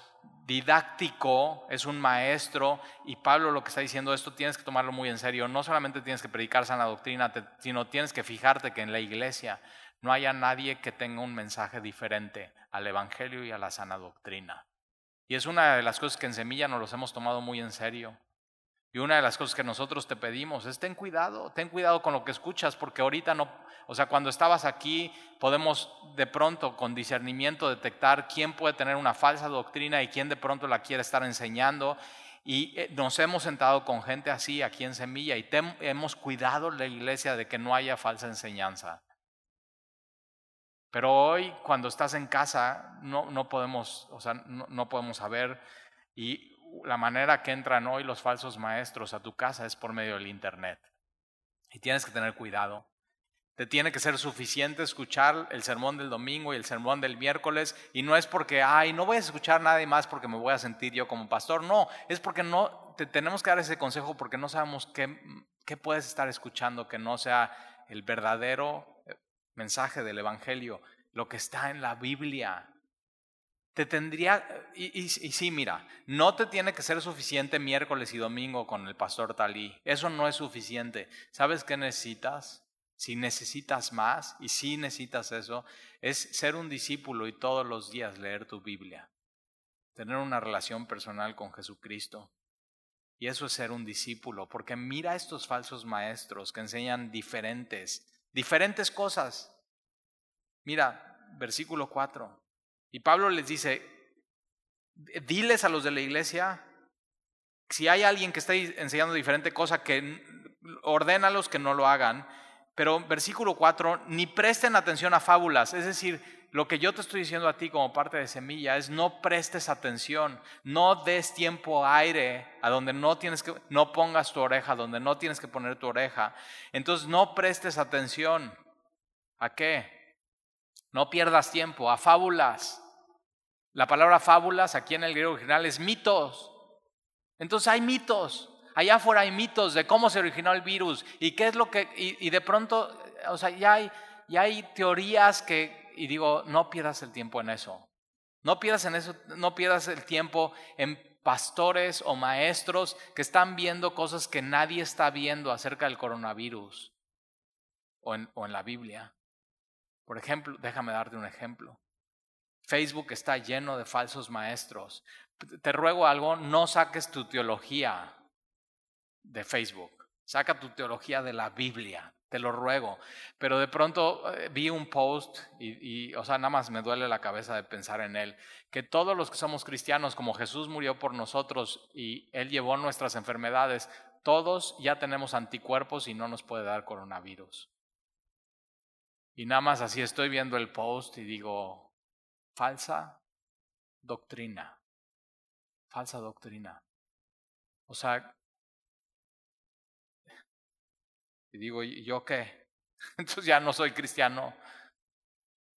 didáctico, es un maestro, y Pablo lo que está diciendo, esto tienes que tomarlo muy en serio, no solamente tienes que predicar sana doctrina, sino tienes que fijarte que en la iglesia no haya nadie que tenga un mensaje diferente al Evangelio y a la sana doctrina. Y es una de las cosas que en Semilla nos los hemos tomado muy en serio. Y una de las cosas que nosotros te pedimos es ten cuidado, ten cuidado con lo que escuchas, porque ahorita no, o sea, cuando estabas aquí podemos de pronto con discernimiento detectar quién puede tener una falsa doctrina y quién de pronto la quiere estar enseñando. Y eh, nos hemos sentado con gente así aquí en Semilla y hemos cuidado la iglesia de que no haya falsa enseñanza. Pero hoy cuando estás en casa no, no podemos, o sea, no, no podemos saber y la manera que entran hoy los falsos maestros a tu casa es por medio del Internet. Y tienes que tener cuidado. Te tiene que ser suficiente escuchar el sermón del domingo y el sermón del miércoles. Y no es porque, ay, no voy a escuchar nada más porque me voy a sentir yo como pastor. No, es porque no, te tenemos que dar ese consejo porque no sabemos qué, qué puedes estar escuchando que no sea el verdadero mensaje del Evangelio, lo que está en la Biblia. Te tendría, y, y, sí, mira, no te tiene que ser suficiente miércoles y domingo con el pastor Talí. Eso no es suficiente. ¿Sabes qué necesitas? Si necesitas más, y si necesitas eso, es ser un discípulo y todos los días leer tu Biblia. Tener una relación personal con Jesucristo. Y eso es ser un discípulo, porque mira a estos falsos maestros que enseñan diferentes, diferentes cosas. Mira, versículo 4. Y Pablo les dice, diles a los de la iglesia, si hay alguien que está enseñando diferente cosa, que ordénalos que no lo hagan. Pero versículo 4, ni presten atención a fábulas. Es decir, lo que yo te estoy diciendo a ti como parte de semilla es no prestes atención, no des tiempo aire a donde no tienes que, no pongas tu oreja, donde no tienes que poner tu oreja. Entonces no prestes atención. ¿A qué? No pierdas tiempo, a fábulas. La palabra fábulas aquí en el griego original es mitos. Entonces hay mitos. Allá afuera hay mitos de cómo se originó el virus y qué es lo que... Y, de pronto, o sea, ya hay, ya hay teorías que... Y digo, no pierdas el tiempo en eso. No pierdas en eso, no pierdas el tiempo en pastores o maestros que están viendo cosas que nadie está viendo acerca del coronavirus o en, o en la Biblia. Por ejemplo, déjame darte un ejemplo. Facebook está lleno de falsos maestros. Te ruego algo, no saques tu teología de Facebook. Saca tu teología de la Biblia, te lo ruego. Pero de pronto eh, vi un post y, y, o sea, nada más me duele la cabeza de pensar en él, que todos los que somos cristianos, como Jesús murió por nosotros y Él llevó nuestras enfermedades, todos ya tenemos anticuerpos y no nos puede dar coronavirus. Y nada más así estoy viendo el post y digo, falsa doctrina. Falsa doctrina. O sea, y digo, ¿y yo qué? Entonces ya no soy cristiano,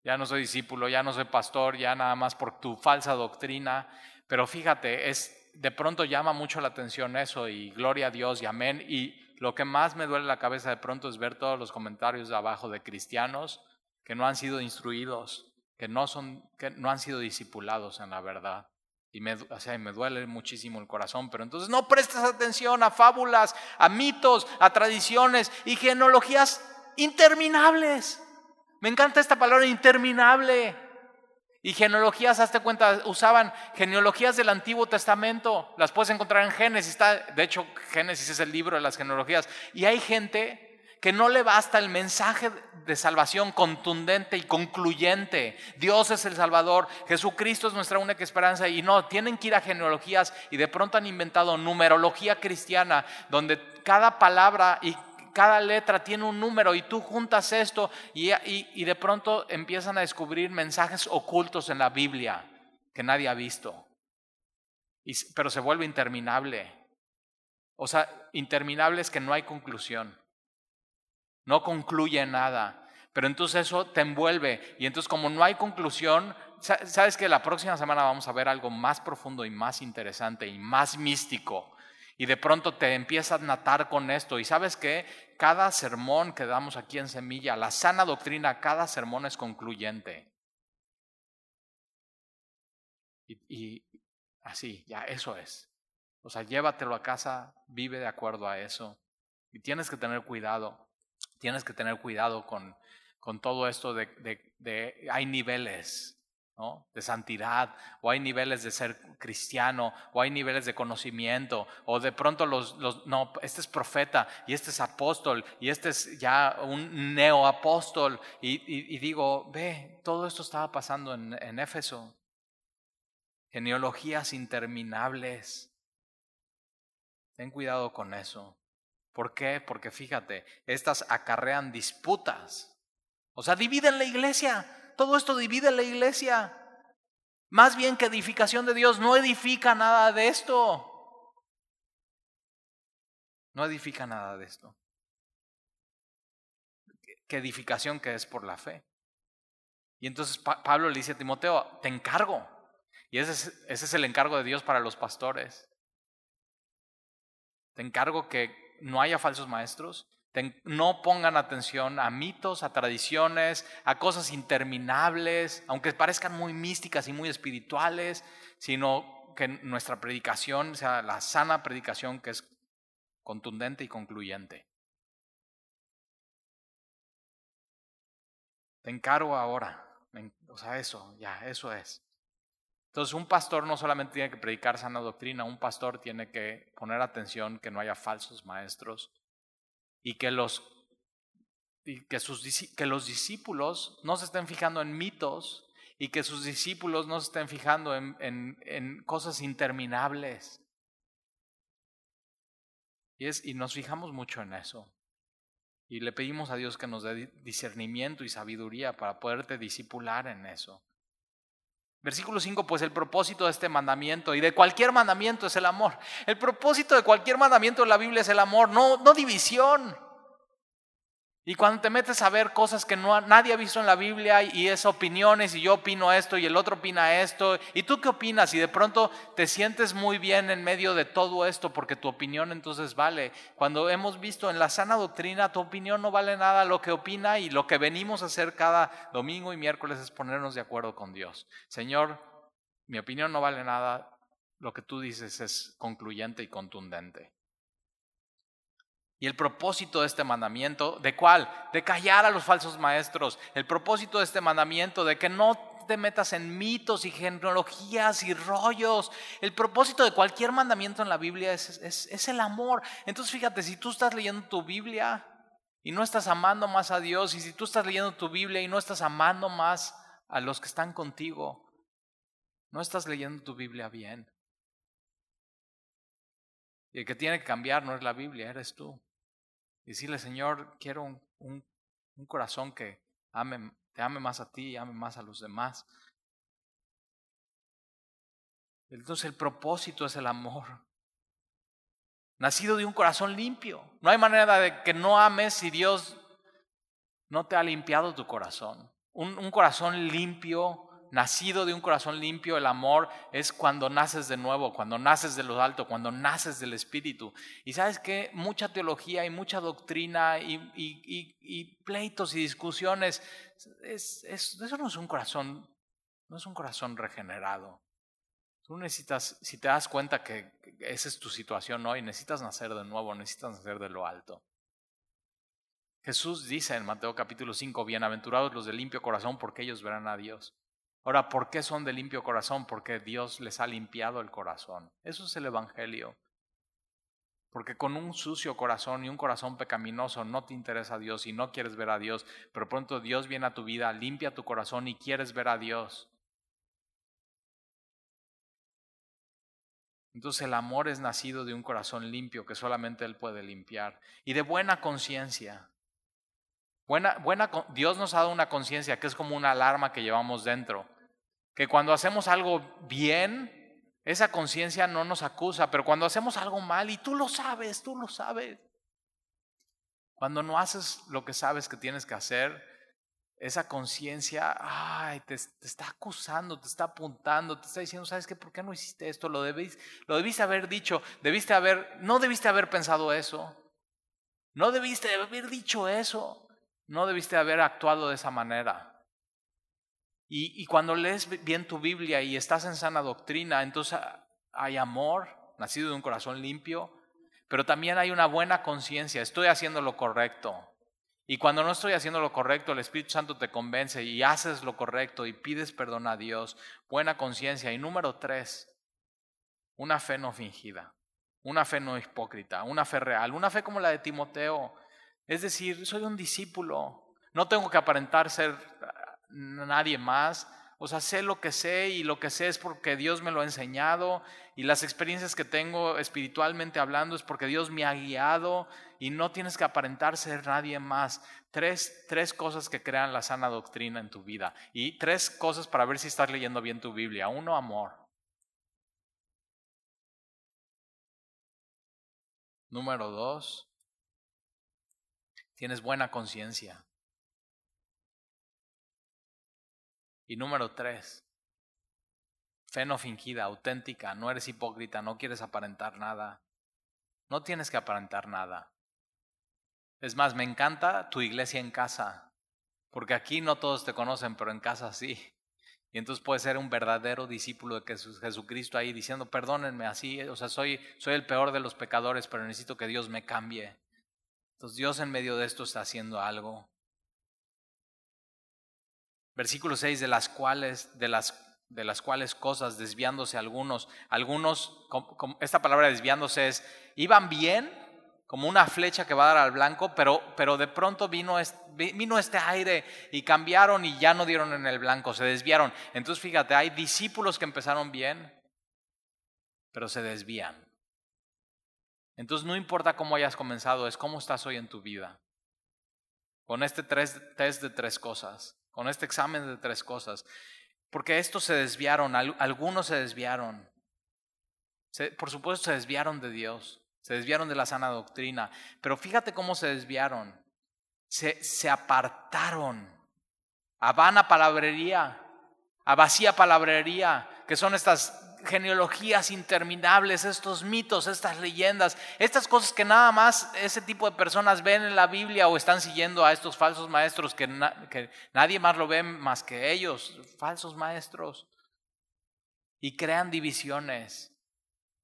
ya no soy discípulo, ya no soy pastor, ya nada más por tu falsa doctrina. Pero fíjate, es de pronto llama mucho la atención eso y gloria a Dios y amén. Y lo que más me duele la cabeza de pronto es ver todos los comentarios de abajo de cristianos que no han sido instruidos, que no, son, que no han sido discipulados en la verdad. Y me, o sea, me duele muchísimo el corazón, pero entonces no prestes atención a fábulas, a mitos, a tradiciones y genealogías interminables. Me encanta esta palabra interminable. Y genealogías, hazte cuenta, usaban genealogías del Antiguo Testamento, las puedes encontrar en Génesis, está, de hecho Génesis es el libro de las genealogías. Y hay gente que no le basta el mensaje de salvación contundente y concluyente. Dios es el Salvador, Jesucristo es nuestra única esperanza y no, tienen que ir a genealogías y de pronto han inventado numerología cristiana donde cada palabra y cada letra tiene un número y tú juntas esto y, y de pronto empiezan a descubrir mensajes ocultos en la Biblia que nadie ha visto. Pero se vuelve interminable. O sea, interminable es que no hay conclusión no concluye nada. Pero entonces eso te envuelve y entonces como no hay conclusión, sabes que la próxima semana vamos a ver algo más profundo y más interesante y más místico. Y de pronto te empiezas a natar con esto. Y sabes que cada sermón que damos aquí en Semilla, la sana doctrina, cada sermón es concluyente. Y, así, ya, eso es. O sea, llévatelo a casa, vive de acuerdo a eso. Y tienes que tener cuidado, tienes que tener cuidado con, con todo esto de, de, hay niveles, ¿no? De santidad, o hay niveles de ser cristiano, o hay niveles de conocimiento, o de pronto los, los no, este es profeta, y este es apóstol, y este es ya un neoapóstol, y, y, y digo, ve, todo esto estaba pasando en, en Éfeso, genealogías interminables. Ten cuidado con eso. ¿Por qué? Porque fíjate, estas acarrean disputas. O sea, dividen la iglesia. Todo esto divide la iglesia. Más bien que edificación de Dios, no edifica nada de esto. No edifica nada de esto. ¿Qué edificación que es por la fe? Y entonces Pablo le dice a Timoteo, te encargo, y ese es, ese es el encargo de Dios para los pastores. Te encargo que no haya falsos maestros, no pongan atención a mitos, a tradiciones, a cosas interminables, aunque parezcan muy místicas y muy espirituales, sino que nuestra predicación sea la sana predicación que es contundente y concluyente. Te encargo ahora, o sea, eso, ya, eso es. Entonces, un pastor no solamente tiene que predicar sana doctrina, un pastor tiene que poner atención que no haya falsos maestros y que los, y que sus, que los discípulos no se estén fijando en mitos y que sus discípulos no se estén fijando en, en, cosas interminables. Y, es, y nos fijamos mucho en eso. Y le pedimos a Dios que nos dé discernimiento y sabiduría para poderte discipular en eso. Versículo 5, pues el propósito de este mandamiento y de cualquier mandamiento es el amor. El propósito de cualquier mandamiento de la Biblia es el amor, no, no división. Y cuando te metes a ver cosas que no, nadie ha visto en la Biblia y es opiniones y yo opino esto y el otro opina esto, ¿y tú qué opinas? Y de pronto te sientes muy bien en medio de todo esto porque tu opinión entonces vale. Cuando hemos visto en la sana doctrina, tu opinión no vale nada, lo que opina y lo que venimos a hacer cada domingo y miércoles es ponernos de acuerdo con Dios. Señor, mi opinión no vale nada, lo que tú dices es concluyente y contundente. Y el propósito de este mandamiento, ¿de cuál? De callar a los falsos maestros. El propósito de este mandamiento, de que no te metas en mitos y genealogías y rollos. El propósito de cualquier mandamiento en la Biblia es, el amor. Entonces fíjate, si tú estás leyendo tu Biblia y no estás amando más a Dios, y si tú estás leyendo tu Biblia y no estás amando más a los que están contigo, no estás leyendo tu Biblia bien. Y el que tiene que cambiar no es la Biblia, eres tú. Y decirle, Señor, quiero un, un, corazón que ame, te ame más a ti y ame más a los demás. Entonces el propósito es el amor. Nacido de un corazón limpio. No hay manera de que no ames si Dios no te ha limpiado tu corazón. Un corazón limpio nacido de un corazón limpio, el amor es cuando naces de nuevo, cuando naces de lo alto, cuando naces del Espíritu. Y sabes que mucha teología y mucha doctrina y, pleitos y discusiones, eso no es un corazón, no es un corazón regenerado. Tú necesitas, si te das cuenta que esa es tu situación hoy, necesitas nacer de nuevo, necesitas nacer de lo alto. Jesús dice en Mateo capítulo 5, bienaventurados los de limpio corazón porque ellos verán a Dios. Ahora, ¿por qué son de limpio corazón? Porque Dios les ha limpiado el corazón. Eso es el Evangelio. Porque con un sucio corazón y un corazón pecaminoso no te interesa a Dios y no quieres ver a Dios, pero pronto Dios viene a tu vida, limpia tu corazón y quieres ver a Dios. Entonces el amor es nacido de un corazón limpio que solamente Él puede limpiar y de buena conciencia. Buena, buena, Dios nos ha dado una conciencia que es como una alarma que llevamos dentro. Que cuando hacemos algo bien, esa conciencia no nos acusa, pero cuando hacemos algo mal, y tú lo sabes, tú lo sabes. Cuando no haces lo que sabes que tienes que hacer, esa conciencia, ay, te, está acusando, te está apuntando, te está diciendo, ¿sabes qué? ¿Por qué no hiciste esto? Lo, debiste, haber dicho, debiste haber, no debiste haber pensado eso, no debiste haber dicho eso, no debiste haber actuado de esa manera. Y, cuando lees bien tu Biblia y estás en sana doctrina, entonces hay amor, nacido de un corazón limpio, pero también hay una buena conciencia, estoy haciendo lo correcto. Y cuando no estoy haciendo lo correcto, el Espíritu Santo te convence y haces lo correcto y pides perdón a Dios, buena conciencia. Y número tres, una fe no fingida, una fe no hipócrita, una fe real, una fe como la de Timoteo. Es decir, soy un discípulo, no tengo que aparentar ser nadie más, o sea, sé lo que sé y lo que sé es porque Dios me lo ha enseñado y las experiencias que tengo espiritualmente hablando es porque Dios me ha guiado y no tienes que aparentar ser nadie más. Tres, tres cosas que crean la sana doctrina en tu vida y tres cosas para ver si estás leyendo bien tu Biblia. Uno, amor. Número dos, tienes buena conciencia. Y número tres, fe no fingida, auténtica, no eres hipócrita, no quieres aparentar nada. No tienes que aparentar nada. Es más, me encanta tu iglesia en casa, porque aquí no todos te conocen, pero en casa sí. Y entonces puedes ser un verdadero discípulo de Jesucristo ahí diciendo, perdónenme así, o sea, soy, soy el peor de los pecadores, pero necesito que Dios me cambie. Entonces Dios en medio de esto está haciendo algo. Versículo 6, de las cuales, de las, de las cuales cosas, desviándose algunos, algunos, esta palabra desviándose es, iban bien, como una flecha que va a dar al blanco, pero, pero de pronto vino, vino este aire y cambiaron y ya no dieron en el blanco, se desviaron. Entonces fíjate, hay discípulos que empezaron bien, pero se desvían. Entonces no importa cómo hayas comenzado, es cómo estás hoy en tu vida. Con este test de tres cosas con este examen de tres cosas. Porque estos se desviaron, algunos se desviaron. por supuesto se desviaron de Dios, se desviaron de la sana doctrina, pero fíjate cómo se desviaron. Se, se apartaron a vana palabrería, a vacía palabrería, que son estas genealogías interminables, estos mitos, estas leyendas, estas cosas que nada más ese tipo de personas ven en la Biblia o están siguiendo a estos falsos maestros que, que nadie más lo ve más que ellos, falsos maestros. Y crean divisiones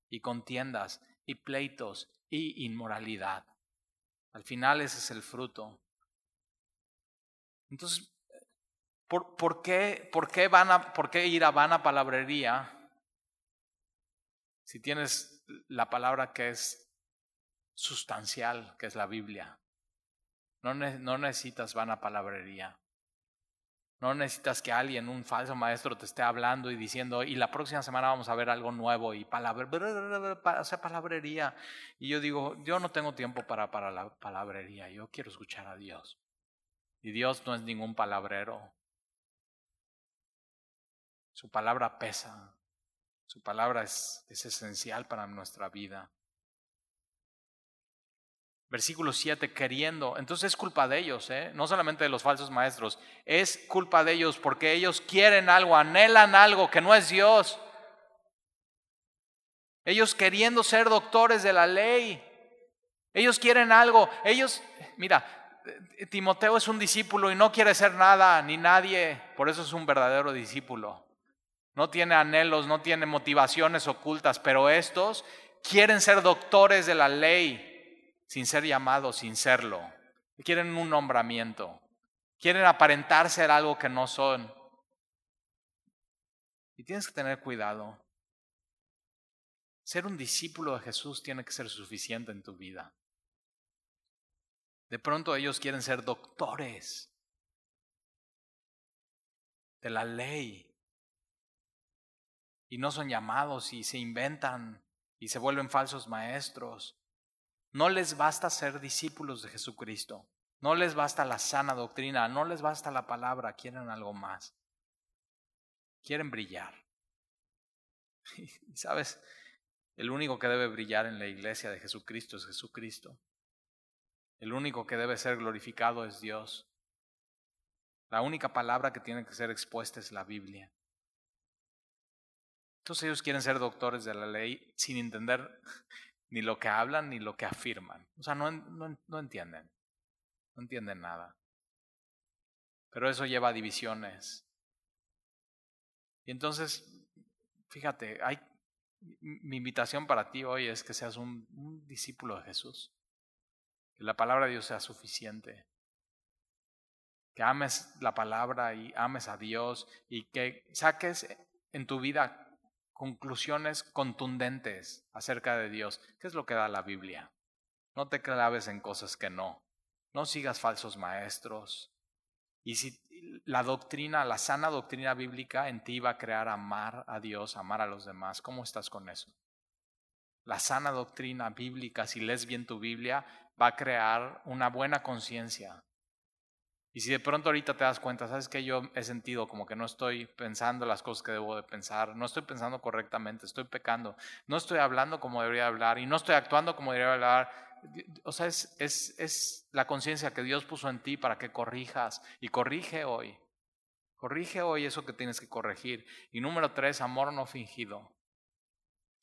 y contiendas y pleitos y inmoralidad. Al final ese es el fruto. Entonces, ¿por, por qué, por qué, van a, ¿por qué ir a vana palabrería si tienes la palabra que es sustancial, que es la Biblia, no, necesitas vana palabrería. No necesitas que alguien, un falso maestro, te esté hablando y diciendo, y la próxima semana vamos a ver algo nuevo y palabrería. Y yo digo, yo no tengo tiempo para, para la palabrería, yo quiero escuchar a Dios. Y Dios no es ningún palabrero. Su palabra pesa. Su palabra es, esencial para nuestra vida. Versículo 7, queriendo. Entonces es culpa de ellos, ¿eh? no solamente de los falsos maestros. Es culpa de ellos porque ellos quieren algo, anhelan algo que no es Dios. Ellos queriendo ser doctores de la ley. Ellos quieren algo. Ellos, mira, Timoteo es un discípulo y no quiere ser nada ni nadie. Por eso es un verdadero discípulo no tiene anhelos, no tiene motivaciones ocultas, pero estos quieren ser doctores de la ley sin ser llamados, sin serlo. Quieren un nombramiento, quieren aparentar ser algo que no son. Y tienes que tener cuidado. Ser un discípulo de Jesús tiene que ser suficiente en tu vida. De pronto ellos quieren ser doctores de la ley y no son llamados y se inventan y se vuelven falsos maestros. No les basta ser discípulos de Jesucristo. No les basta la sana doctrina, no les basta la palabra, quieren algo más. Quieren brillar. Sabes, el único que debe brillar en la iglesia de Jesucristo es Jesucristo. El único que debe ser glorificado es Dios. La única palabra que tiene que ser expuesta es la Biblia. Entonces ellos quieren ser doctores de la ley sin entender ni lo que hablan ni lo que afirman. O sea, no, no, no entienden. No entienden nada. Pero eso lleva a divisiones. Y entonces, fíjate, hay, mi invitación para ti hoy es que seas un, un discípulo de Jesús. Que la palabra de Dios sea suficiente. Que ames la palabra y ames a Dios y que saques en tu vida conclusiones contundentes acerca de Dios. ¿Qué es lo que da la Biblia? No te claves en cosas que no. No sigas falsos maestros. Y si la doctrina, la sana doctrina bíblica en ti va a crear amar a Dios, amar a los demás, ¿cómo estás con eso? La sana doctrina bíblica, si lees bien tu Biblia, va a crear una buena conciencia y si de pronto ahorita te das cuenta, sabes que yo he sentido como que no estoy pensando las cosas que debo de pensar, no estoy pensando correctamente, estoy pecando, no estoy hablando como debería hablar y no estoy actuando como debería hablar. O sea, es, es, es la conciencia que Dios puso en ti para que corrijas y corrige hoy. Corrige hoy eso que tienes que corregir. Y número tres, amor no fingido.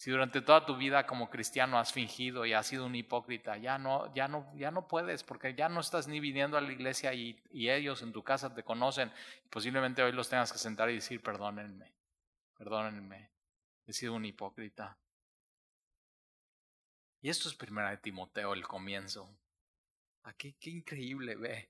Si durante toda tu vida como cristiano has fingido y has sido un hipócrita, ya no, ya no, ya no puedes, porque ya no estás ni viniendo a la iglesia y, y ellos en tu casa te conocen. Posiblemente hoy los tengas que sentar y decir, perdónenme, perdónenme, he sido un hipócrita. Y esto es primera de Timoteo, el comienzo. Aquí, qué increíble, ve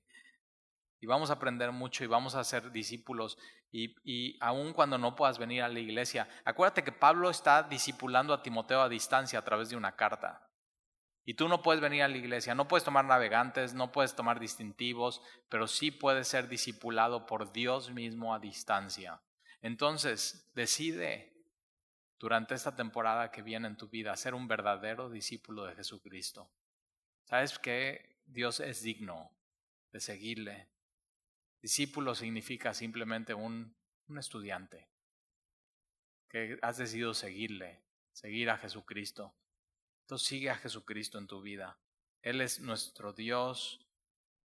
y vamos a aprender mucho y vamos a ser discípulos. Y, y aun cuando no puedas venir a la iglesia, acuérdate que Pablo está discipulando a Timoteo a distancia a través de una carta. Y tú no puedes venir a la iglesia, no puedes tomar navegantes, no puedes tomar distintivos, pero sí puedes ser discipulado por Dios mismo a distancia. Entonces, decide durante esta temporada que viene en tu vida ser un verdadero discípulo de Jesucristo. ¿Sabes que Dios es digno de seguirle, Discípulo significa simplemente un, un estudiante que has decidido seguirle, seguir a Jesucristo. Entonces sigue a Jesucristo en tu vida. Él es nuestro Dios,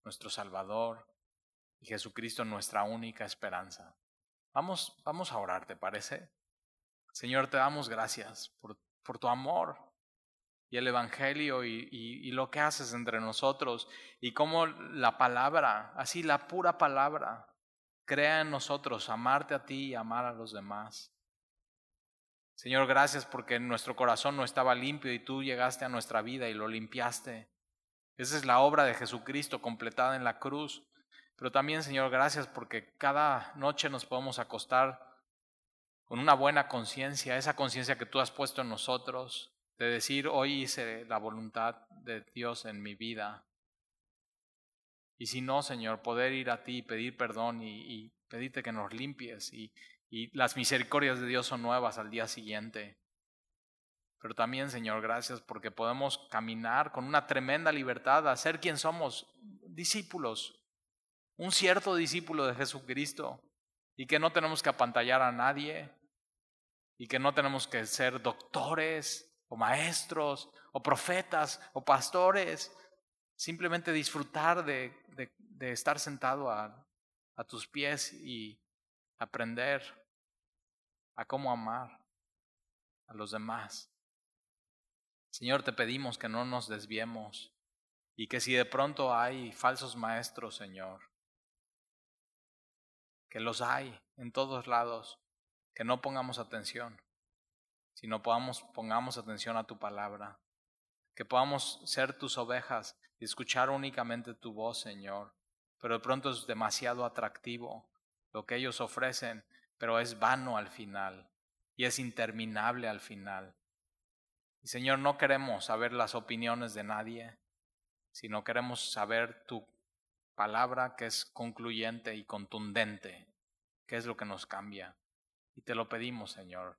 nuestro Salvador y Jesucristo nuestra única esperanza. Vamos, vamos a orar, ¿te parece? Señor, te damos gracias por, por tu amor, y el Evangelio y, lo que haces entre nosotros y cómo la palabra, así la pura palabra, crea en nosotros amarte a ti y amar a los demás. Señor, gracias porque nuestro corazón no estaba limpio y tú llegaste a nuestra vida y lo limpiaste. Esa es la obra de Jesucristo completada en la cruz. Pero también, Señor, gracias porque cada noche nos podemos acostar con una buena conciencia, esa conciencia que tú has puesto en nosotros, de decir, hoy hice la voluntad de Dios en mi vida. Y si no, Señor, poder ir a ti y pedir perdón y, pedirte que nos limpies y, y las misericordias de Dios son nuevas al día siguiente. Pero también, Señor, gracias porque podemos caminar con una tremenda libertad a ser quien somos, discípulos, un cierto discípulo de Jesucristo, y que no tenemos que apantallar a nadie, y que no tenemos que ser doctores, o maestros, o profetas, o pastores. Simplemente disfrutar de, de, estar sentado a, a tus pies y aprender a cómo amar a los demás. Señor, te pedimos que no nos desviemos y que si de pronto hay falsos maestros, Señor, que los hay en todos lados, que no pongamos atención, sino podamos, pongamos atención a tu palabra, que podamos ser tus ovejas y escuchar únicamente tu voz, Señor. Pero de pronto es demasiado atractivo lo que ellos ofrecen, pero es vano al final y es interminable al final. Y Señor, no queremos saber las opiniones de nadie, sino queremos saber tu palabra que es concluyente y contundente, que es lo que nos cambia. Y te lo pedimos, Señor,